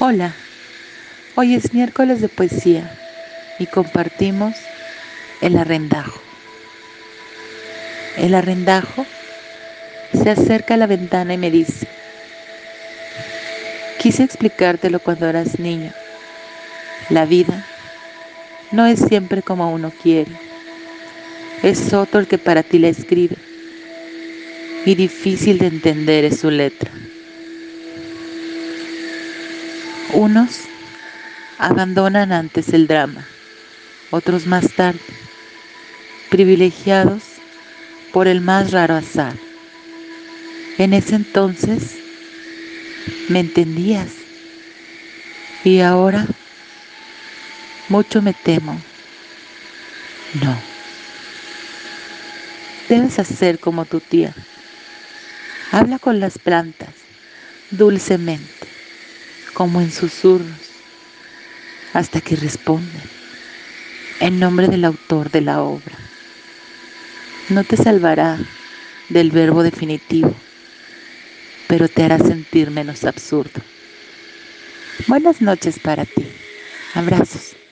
Hola, hoy es miércoles de poesía y compartimos el arrendajo. El arrendajo se acerca a la ventana y me dice, quise explicártelo cuando eras niño. La vida no es siempre como uno quiere. Es otro el que para ti la escribe. Y difícil de entender es su letra. Unos abandonan antes el drama, otros más tarde, privilegiados por el más raro azar. En ese entonces me entendías y ahora mucho me temo. No. Debes hacer como tu tía. Habla con las plantas dulcemente como en susurros, hasta que responden en nombre del autor de la obra. No te salvará del verbo definitivo, pero te hará sentir menos absurdo. Buenas noches para ti. Abrazos.